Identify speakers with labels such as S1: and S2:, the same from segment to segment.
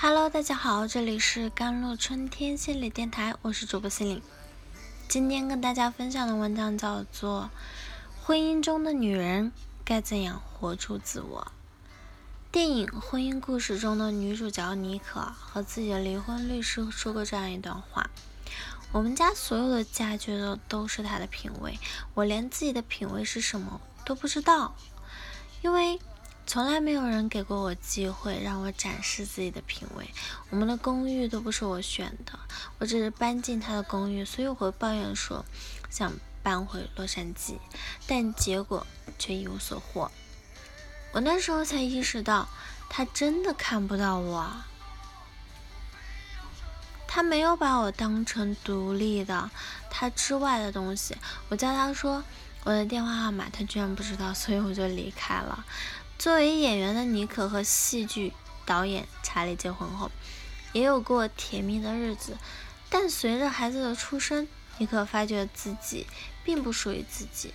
S1: Hello，大家好，这里是甘露春天心理电台，我是主播心灵。今天跟大家分享的文章叫做《婚姻中的女人该怎样活出自我》。电影《婚姻故事》中的女主角妮可和自己的离婚律师说过这样一段话：“我们家所有的家具都都是她的品味，我连自己的品味是什么都不知道，因为。”从来没有人给过我机会让我展示自己的品味。我们的公寓都不是我选的，我只是搬进他的公寓，所以我会抱怨说想搬回洛杉矶，但结果却一无所获。我那时候才意识到，他真的看不到我，他没有把我当成独立的他之外的东西。我叫他说我的电话号码，他居然不知道，所以我就离开了。作为演员的妮可和戏剧导演查理结婚后，也有过甜蜜的日子。但随着孩子的出生，妮可发觉自己并不属于自己，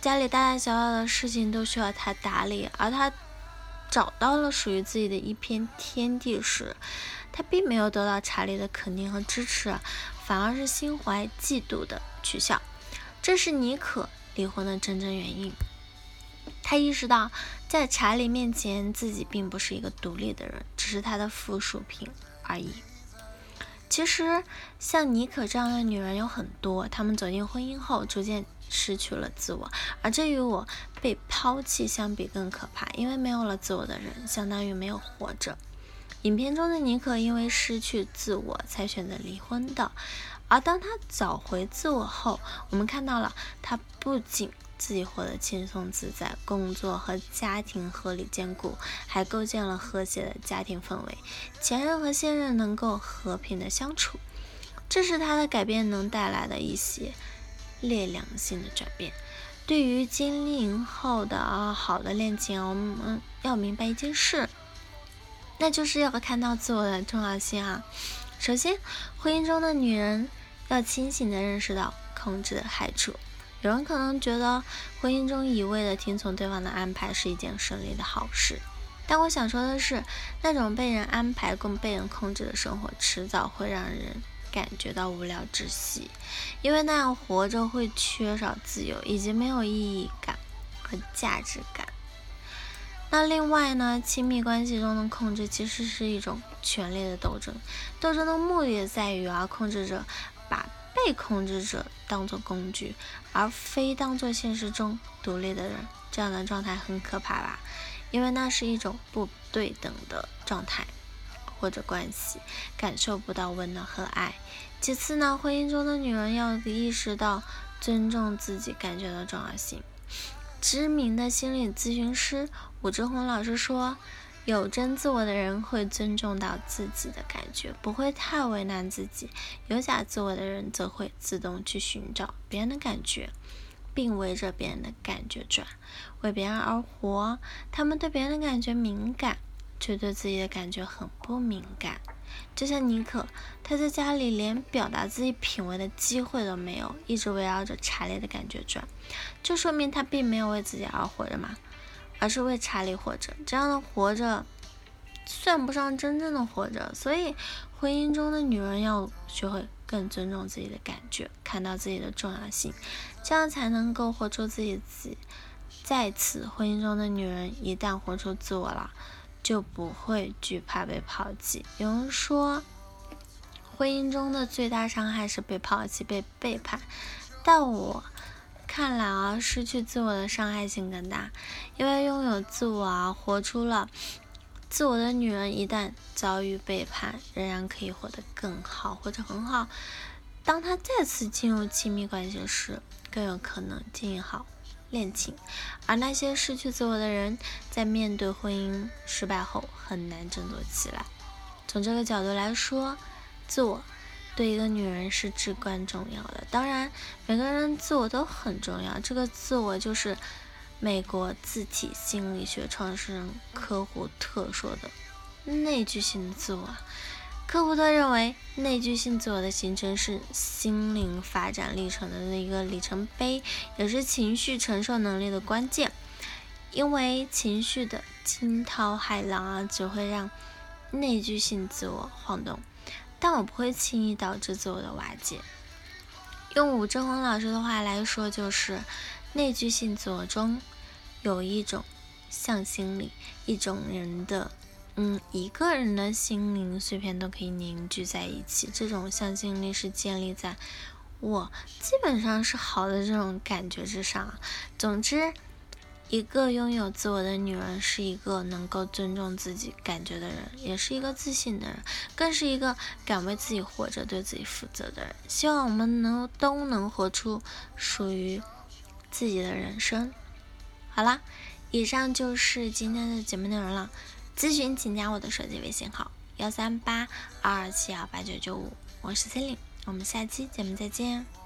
S1: 家里大大小小的事情都需要他打理。而他找到了属于自己的一片天地时，他并没有得到查理的肯定和支持，反而是心怀嫉妒的取笑。这是妮可离婚的真正原因。他意识到，在查理面前，自己并不是一个独立的人，只是他的附属品而已。其实，像妮可这样的女人有很多，她们走进婚姻后，逐渐失去了自我，而这与我被抛弃相比更可怕。因为没有了自我的人，相当于没有活着。影片中的妮可因为失去自我，才选择离婚的。而当她找回自我后，我们看到了她不仅。自己活得轻松自在，工作和家庭合理兼顾，还构建了和谐的家庭氛围。前任和现任能够和平的相处，这是他的改变能带来的一些力量性的转变。对于经历后的啊好的恋情，我们要明白一件事，那就是要看到自我的重要性啊。首先，婚姻中的女人要清醒的认识到控制的害处。有人可能觉得婚姻中一味的听从对方的安排是一件顺利的好事，但我想说的是，那种被人安排、更被人控制的生活，迟早会让人感觉到无聊窒息，因为那样活着会缺少自由，以及没有意义感和价值感。那另外呢，亲密关系中的控制其实是一种权力的斗争，斗争的目的在于啊，控制者。被控制者当做工具，而非当做现实中独立的人，这样的状态很可怕吧？因为那是一种不对等的状态或者关系，感受不到温暖和爱。其次呢，婚姻中的女人要意识到尊重自己感觉的重要性。知名的心理咨询师武志红老师说。有真自我的人会尊重到自己的感觉，不会太为难自己；有假自我的人则会自动去寻找别人的感觉，并围着别人的感觉转，为别人而活。他们对别人的感觉敏感，却对自己的感觉很不敏感。就像妮可，他在家里连表达自己品味的机会都没有，一直围绕着查理的感觉转，就说明他并没有为自己而活着嘛。而是为查理活着，这样的活着算不上真正的活着。所以，婚姻中的女人要学会更尊重自己的感觉，看到自己的重要性，这样才能够活出自己自己。在此，婚姻中的女人一旦活出自我了，就不会惧怕被抛弃。有人说，婚姻中的最大伤害是被抛弃、被背叛，但我。看来啊，失去自我的伤害性更大，因为拥有自我啊，活出了自我的女人，一旦遭遇背叛，仍然可以活得更好或者很好。当她再次进入亲密关系时，更有可能经营好恋情。而那些失去自我的人，在面对婚姻失败后，很难振作起来。从这个角度来说，自我。对一个女人是至关重要的。当然，每个人自我都很重要。这个自我就是美国自体心理学创始人科胡特说的内聚性自我。科胡特认为，内聚性自我的形成是心灵发展历程的一个里程碑，也是情绪承受能力的关键。因为情绪的惊涛骇浪啊，只会让。内聚性自我晃动，但我不会轻易导致自我的瓦解。用武正红老师的话来说，就是内聚性自我中有一种向心力，一种人的，嗯，一个人的心灵碎片都可以凝聚在一起。这种向心力是建立在我基本上是好的这种感觉之上。总之。一个拥有自我的女人，是一个能够尊重自己感觉的人，也是一个自信的人，更是一个敢为自己活着、对自己负责的人。希望我们能都能活出属于自己的人生。好啦，以上就是今天的节目内容了。咨询请加我的手机微信号：幺三八二二七幺八九九五，我是 c e l i n e 我们下期节目再见。